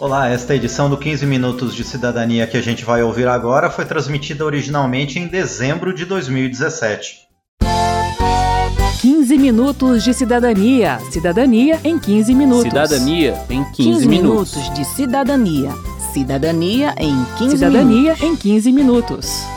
Olá, esta edição do 15 Minutos de Cidadania que a gente vai ouvir agora foi transmitida originalmente em dezembro de 2017. 15 minutos de cidadania. Cidadania em 15 minutos. Cidadania em 15, 15 minutos. minutos de cidadania. Cidadania em 15 Cidadania minutos. em 15 minutos.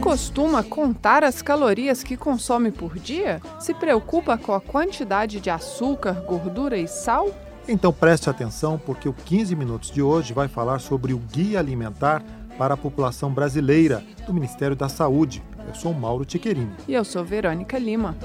Costuma contar as calorias que consome por dia? Se preocupa com a quantidade de açúcar, gordura e sal? Então preste atenção porque o 15 Minutos de hoje vai falar sobre o Guia Alimentar para a População Brasileira do Ministério da Saúde. Eu sou Mauro Tiquerini. E eu sou Verônica Lima.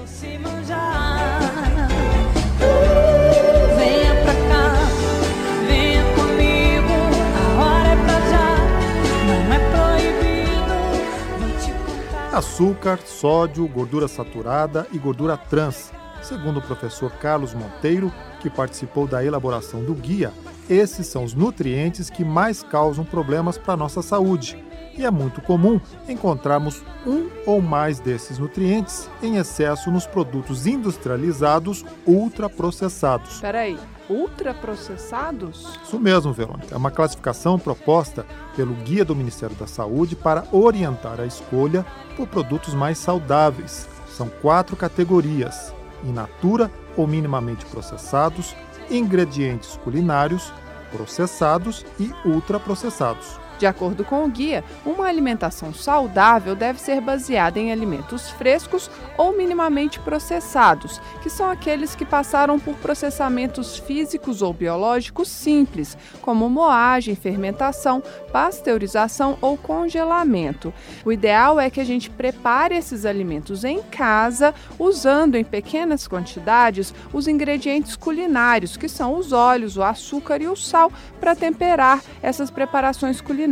Açúcar, sódio, gordura saturada e gordura trans. Segundo o professor Carlos Monteiro, que participou da elaboração do guia, esses são os nutrientes que mais causam problemas para a nossa saúde. E é muito comum encontrarmos um ou mais desses nutrientes em excesso nos produtos industrializados ultraprocessados. Peraí, ultraprocessados? Isso mesmo, Verônica. É uma classificação proposta pelo Guia do Ministério da Saúde para orientar a escolha por produtos mais saudáveis. São quatro categorias: in natura ou minimamente processados, ingredientes culinários, processados e ultraprocessados. De acordo com o guia, uma alimentação saudável deve ser baseada em alimentos frescos ou minimamente processados, que são aqueles que passaram por processamentos físicos ou biológicos simples, como moagem, fermentação, pasteurização ou congelamento. O ideal é que a gente prepare esses alimentos em casa, usando em pequenas quantidades os ingredientes culinários, que são os óleos, o açúcar e o sal, para temperar essas preparações culinárias.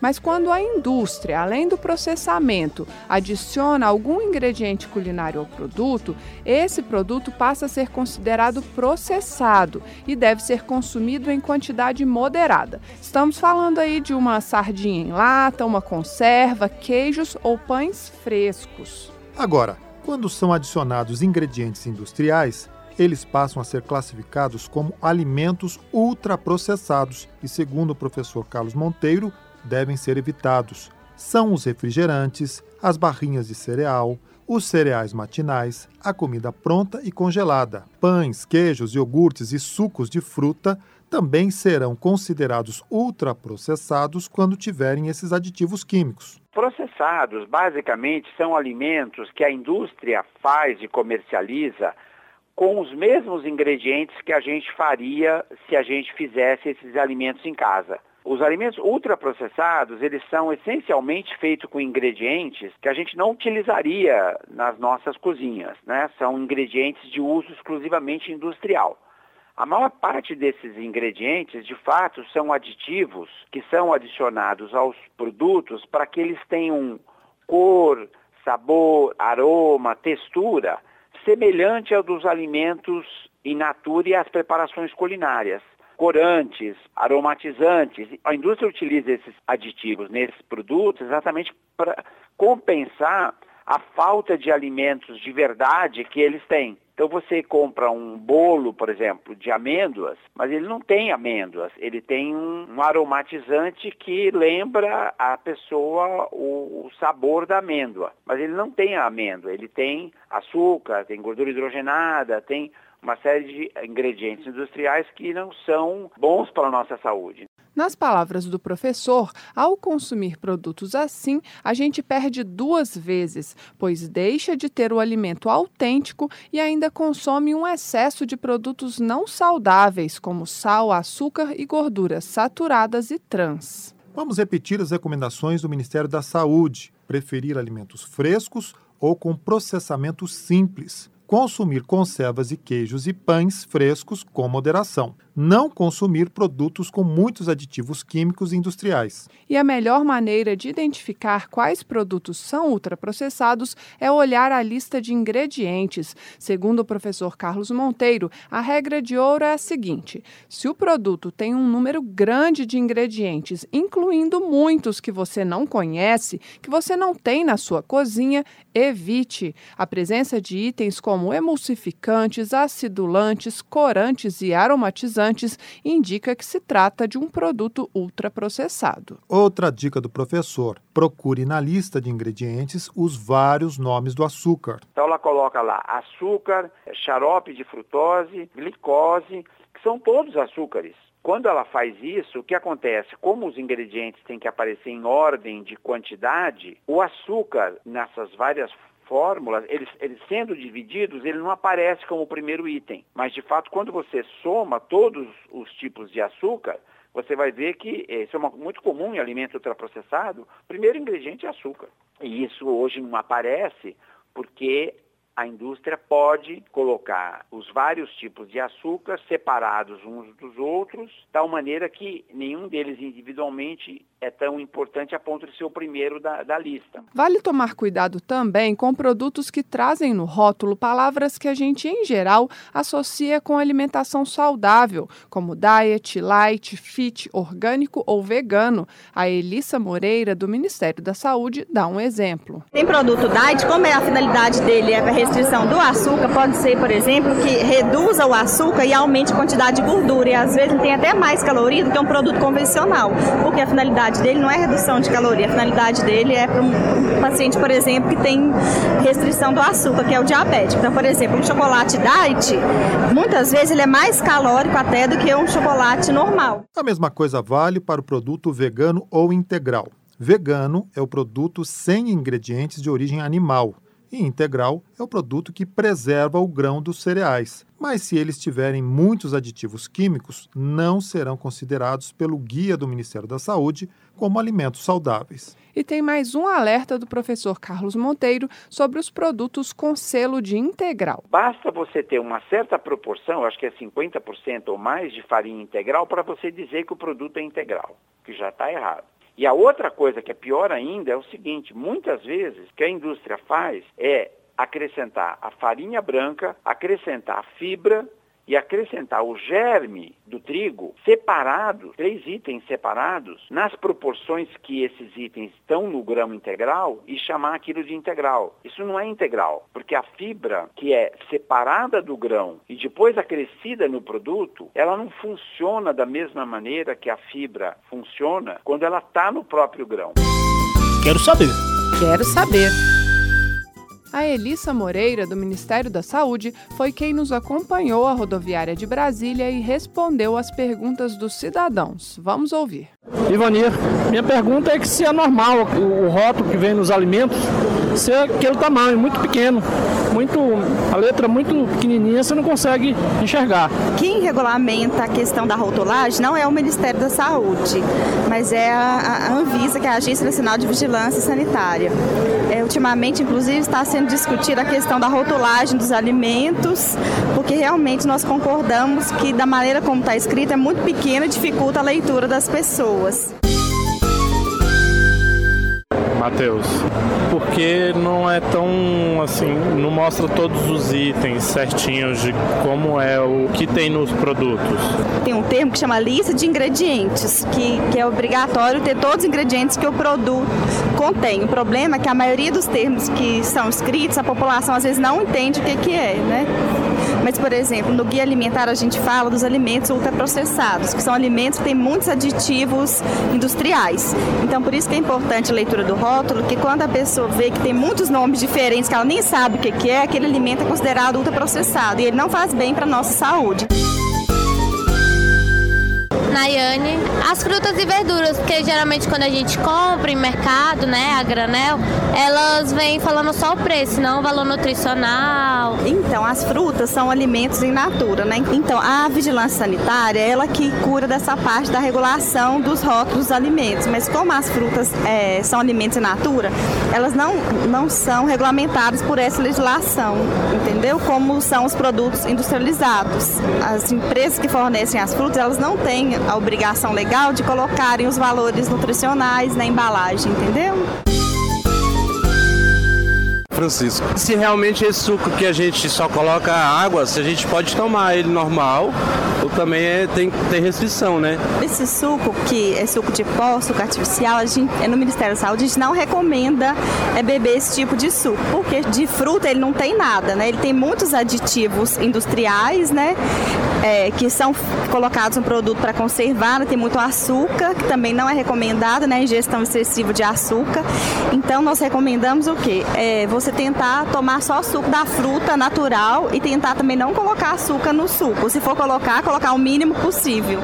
Mas quando a indústria, além do processamento, adiciona algum ingrediente culinário ao produto, esse produto passa a ser considerado processado e deve ser consumido em quantidade moderada. Estamos falando aí de uma sardinha em lata, uma conserva, queijos ou pães frescos. Agora, quando são adicionados ingredientes industriais, eles passam a ser classificados como alimentos ultraprocessados e, segundo o professor Carlos Monteiro, devem ser evitados. São os refrigerantes, as barrinhas de cereal, os cereais matinais, a comida pronta e congelada. Pães, queijos, iogurtes e sucos de fruta também serão considerados ultraprocessados quando tiverem esses aditivos químicos. Processados, basicamente, são alimentos que a indústria faz e comercializa com os mesmos ingredientes que a gente faria se a gente fizesse esses alimentos em casa. Os alimentos ultraprocessados, eles são essencialmente feitos com ingredientes que a gente não utilizaria nas nossas cozinhas, né? São ingredientes de uso exclusivamente industrial. A maior parte desses ingredientes, de fato, são aditivos que são adicionados aos produtos para que eles tenham cor, sabor, aroma, textura semelhante ao dos alimentos in natura e às preparações culinárias. Corantes, aromatizantes. A indústria utiliza esses aditivos nesses produtos exatamente para compensar a falta de alimentos de verdade que eles têm. Então você compra um bolo, por exemplo, de amêndoas, mas ele não tem amêndoas, ele tem um, um aromatizante que lembra a pessoa o, o, sabor da amêndoa, mas ele não tem a amêndoa, ele tem açúcar, tem gordura hidrogenada, tem uma série de ingredientes industriais que não são bons para a nossa saúde. Nas palavras do professor, ao consumir produtos assim, a gente perde duas vezes, pois deixa de ter o alimento autêntico e ainda consome um excesso de produtos não saudáveis, como sal, açúcar e gorduras saturadas e trans. Vamos repetir as recomendações do Ministério da Saúde: preferir alimentos frescos ou com processamento simples consumir conservas e queijos e pães frescos com moderação. Não consumir produtos com muitos aditivos químicos industriais. E a melhor maneira de identificar quais produtos são ultraprocessados é olhar a lista de ingredientes. Segundo o professor Carlos Monteiro, a regra de ouro é a seguinte: se o produto tem um número grande de ingredientes, incluindo muitos que você não conhece, que você não tem na sua cozinha, evite. A presença de itens como emulsificantes, acidulantes, corantes e aromatizantes indica que se trata de um produto ultraprocessado. Outra dica do professor: procure na lista de ingredientes os vários nomes do açúcar. Então ela coloca lá açúcar, xarope de frutose, glicose, que são todos açúcares. Quando ela faz isso, o que acontece? Como os ingredientes têm que aparecer em ordem de quantidade, o açúcar nessas várias fórmulas, eles, eles, sendo divididos, ele não aparece como o primeiro item. Mas, de fato, quando você soma todos os tipos de açúcar, você vai ver que isso é uma, muito comum em alimento ultraprocessado. O primeiro ingrediente é açúcar. E isso hoje não aparece porque a indústria pode colocar os vários tipos de açúcar separados uns dos outros, de tal maneira que nenhum deles individualmente é tão importante a ponto de ser o primeiro da, da lista. Vale tomar cuidado também com produtos que trazem no rótulo palavras que a gente, em geral, associa com alimentação saudável, como diet, light, fit, orgânico ou vegano. A Elissa Moreira, do Ministério da Saúde, dá um exemplo. Tem produto diet, como é a finalidade dele? É para restrição do açúcar, pode ser, por exemplo, que reduza o açúcar e aumente a quantidade de gordura. E às vezes tem até mais caloria do que um produto convencional, porque a finalidade dele não é redução de caloria, a finalidade dele é para um paciente, por exemplo, que tem restrição do açúcar, que é o diabético. Então, por exemplo, um chocolate diet, muitas vezes ele é mais calórico até do que um chocolate normal. A mesma coisa vale para o produto vegano ou integral. Vegano é o produto sem ingredientes de origem animal e integral é o produto que preserva o grão dos cereais. Mas se eles tiverem muitos aditivos químicos, não serão considerados pelo guia do Ministério da Saúde como alimentos saudáveis. E tem mais um alerta do professor Carlos Monteiro sobre os produtos com selo de integral. Basta você ter uma certa proporção, acho que é 50% ou mais de farinha integral, para você dizer que o produto é integral, que já está errado. E a outra coisa que é pior ainda é o seguinte: muitas vezes o que a indústria faz é acrescentar a farinha branca, acrescentar a fibra e acrescentar o germe do trigo separado, três itens separados, nas proporções que esses itens estão no grão integral e chamar aquilo de integral. Isso não é integral, porque a fibra que é separada do grão e depois acrescida no produto, ela não funciona da mesma maneira que a fibra funciona quando ela está no próprio grão. Quero saber. Quero saber. A Elissa Moreira, do Ministério da Saúde, foi quem nos acompanhou à rodoviária de Brasília e respondeu às perguntas dos cidadãos. Vamos ouvir. Ivanir, minha pergunta é que se é normal o, rótulo que vem nos alimentos ser aquele tamanho, muito pequeno, muito a letra muito pequenininha, você não consegue enxergar. Quem regulamenta a questão da rotulagem não é o Ministério da Saúde, mas é a, a Anvisa, que é a Agência Nacional de Vigilância Sanitária. É, ultimamente, inclusive, está sendo discutida a questão da rotulagem dos alimentos, porque realmente nós concordamos que da maneira como está escrito é muito pequena e dificulta a leitura das pessoas. Matheus, porque não é tão assim, não mostra todos os itens certinhos de como é o que tem nos produtos. Tem um termo que chama lista de ingredientes, que, que é obrigatório ter todos os ingredientes que o produto contém. O problema é que a maioria dos termos que são escritos, a população às vezes não entende o que, que é, né? Mas, por exemplo, no guia alimentar a gente fala dos alimentos ultraprocessados, que são alimentos que têm muitos aditivos industriais. Então, por isso que é importante a leitura do rótulo, que quando a pessoa vê que tem muitos nomes diferentes, que ela nem sabe o que é, aquele alimento é considerado ultraprocessado e ele não faz bem para a nossa saúde. Nayane. As frutas e verduras, porque geralmente quando a gente compra em mercado, né, a granel, elas vêm falando só o preço, não o valor nutricional. Então, as frutas são alimentos em natura, né? Então, a vigilância sanitária, ela que cura dessa parte da regulação dos rótulos dos alimentos. Mas como as frutas é, são alimentos em natura, elas não, não são regulamentadas por essa legislação, entendeu? Como são os produtos industrializados. As empresas que fornecem as frutas, elas não têm a obrigação legal de colocarem os valores nutricionais na embalagem, entendeu? Francisco. Se realmente esse suco que a gente só coloca água, se a gente pode tomar ele normal, ou também é, tem, tem restrição, né? Esse suco, que é suco de pó, suco artificial, a gente, é no Ministério da Saúde, a gente não recomenda é, beber esse tipo de suco, porque de fruta ele não tem nada, né? Ele tem muitos aditivos industriais, né? É, que são colocados no produto para conservar, né? tem muito açúcar, que também não é recomendado, né? Ingestão excessiva de açúcar. Então, nós recomendamos o quê? É, você tentar tomar só suco da fruta natural e tentar também não colocar açúcar no suco. Se for colocar, colocar o mínimo possível.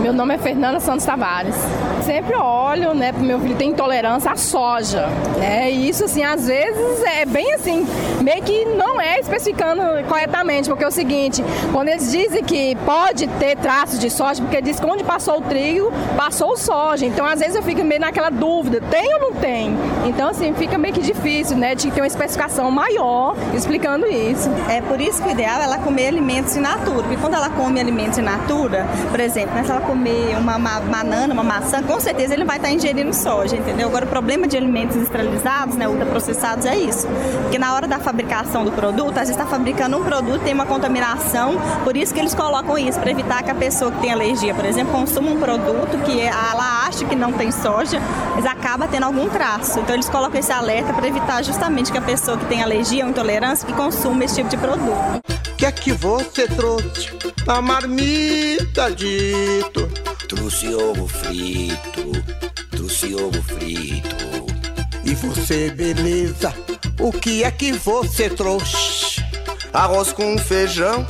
Meu nome é Fernanda Santos Tavares. Sempre olho, né, pro meu filho tem intolerância à soja, né? E isso assim, às vezes é bem assim, meio que não é especificando corretamente, porque é o seguinte, quando eles dizem que pode ter traços de soja, porque diz que onde passou o trigo, passou o soja. Então, às vezes eu fico meio naquela dúvida, tem ou não tem? Então, assim, fica meio que difícil, né, de ter uma especificação maior explicando isso. É por isso que o ideal é ela comer alimentos in natura, porque quando ela come alimentos in natura, por exemplo, se ela comer uma banana, uma maçã, certeza ele vai estar ingerindo soja, entendeu? Agora, o problema de alimentos industrializados, né, ultraprocessados, é isso. Porque na hora da fabricação do produto, às vezes está fabricando um produto tem uma contaminação, por isso que eles colocam isso, para evitar que a pessoa que tem alergia, por exemplo, consuma um produto que ela acha que não tem soja, mas acaba tendo algum traço. Então, eles colocam esse alerta para evitar justamente que a pessoa que tem alergia ou intolerância que consuma esse tipo de produto. O que é que você trouxe? A marmita dito. Trouxe ovo frito, trouxe ovo frito. E você, beleza? O que é que você trouxe? Arroz com feijão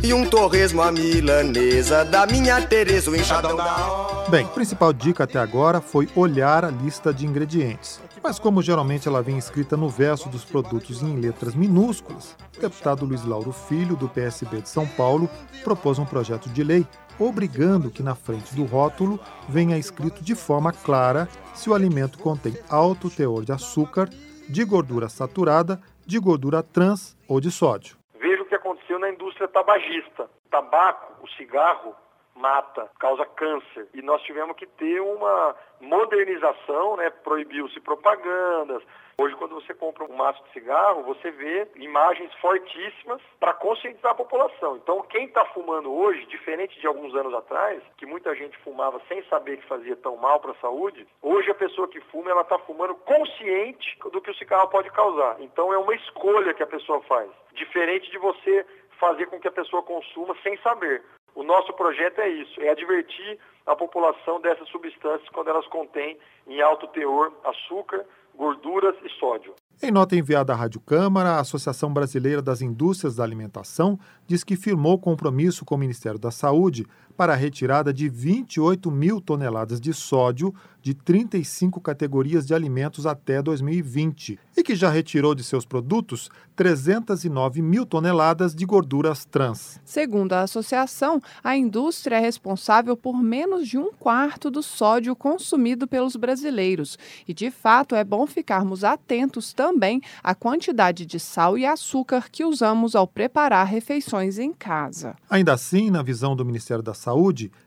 e um torresmo à milanesa da minha Tereza, o enxadão da. Bem, a principal dica até agora foi olhar a lista de ingredientes. Mas como geralmente ela vem escrita no verso dos produtos em letras minúsculas, o deputado Luiz Lauro Filho, do PSB de São Paulo, propôs um projeto de lei obrigando que na frente do rótulo venha escrito de forma clara se o alimento contém alto teor de açúcar, de gordura saturada, de gordura trans ou de sódio. Veja o que aconteceu na indústria tabagista. Tabaco, o cigarro, mata, causa câncer. E nós tivemos que ter uma modernização, né? proibiu-se propagandas. Hoje, quando você compra um maço de cigarro, você vê imagens fortíssimas para conscientizar a população. Então, quem está fumando hoje, diferente de alguns anos atrás, que muita gente fumava sem saber que fazia tão mal para a saúde, hoje a pessoa que fuma, ela está fumando consciente do que o cigarro pode causar. Então, é uma escolha que a pessoa faz, diferente de você fazer com que a pessoa consuma sem saber. O nosso projeto é isso, é advertir a população dessas substâncias quando elas contêm em alto teor açúcar, gorduras e sódio. Em nota enviada à Rádio Câmara, a Associação Brasileira das Indústrias da Alimentação diz que firmou compromisso com o Ministério da Saúde para a retirada de 28 mil toneladas de sódio de 35 categorias de alimentos até 2020 e que já retirou de seus produtos 309 mil toneladas de gorduras trans. Segundo a associação, a indústria é responsável por menos de um quarto do sódio consumido pelos brasileiros e, de fato, é bom ficarmos atentos também à quantidade de sal e açúcar que usamos ao preparar refeições em casa. Ainda assim, na visão do Ministério da Saúde,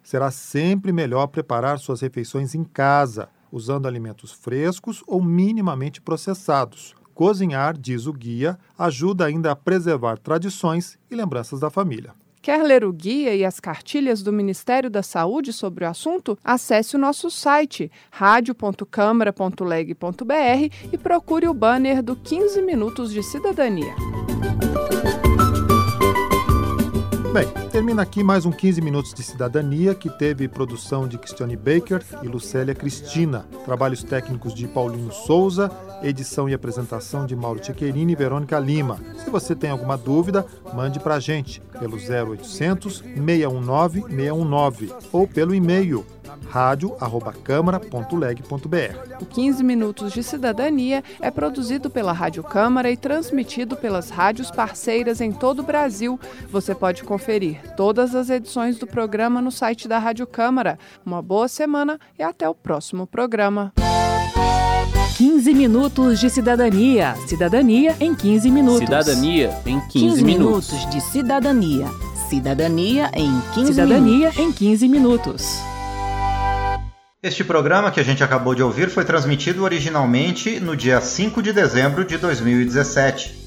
será sempre melhor preparar suas refeições em casa, usando alimentos frescos ou minimamente processados. Cozinhar, diz o guia, ajuda ainda a preservar tradições e lembranças da família. Quer ler o guia e as cartilhas do Ministério da Saúde sobre o assunto? Acesse o nosso site radio.câmara.leg.br e procure o banner do 15 Minutos de Cidadania. Bem, termina aqui mais um 15 Minutos de Cidadania, que teve produção de Cristiane Baker e Lucélia Cristina, trabalhos técnicos de Paulino Souza, edição e apresentação de Mauro Tchequerini e Verônica Lima. Se você tem alguma dúvida, mande para a gente pelo 0800 619 619 ou pelo e-mail rádio@câmara.leg.br. O 15 Minutos de Cidadania é produzido pela Rádio Câmara e transmitido pelas rádios parceiras em todo o Brasil. Você pode conferir todas as edições do programa no site da Rádio Câmara. Uma boa semana e até o próximo programa. 15 minutos de cidadania. Cidadania em 15 minutos. Cidadania em 15, 15 minutos. minutos de cidadania. Cidadania em 15 Cidadania minutos. em 15 minutos. Este programa que a gente acabou de ouvir foi transmitido originalmente no dia 5 de dezembro de 2017.